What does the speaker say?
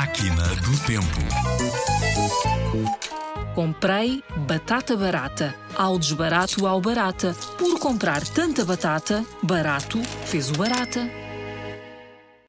Máquina do Tempo. Comprei batata barata. Ao desbarato ao barata. Por comprar tanta batata, barato fez o barata.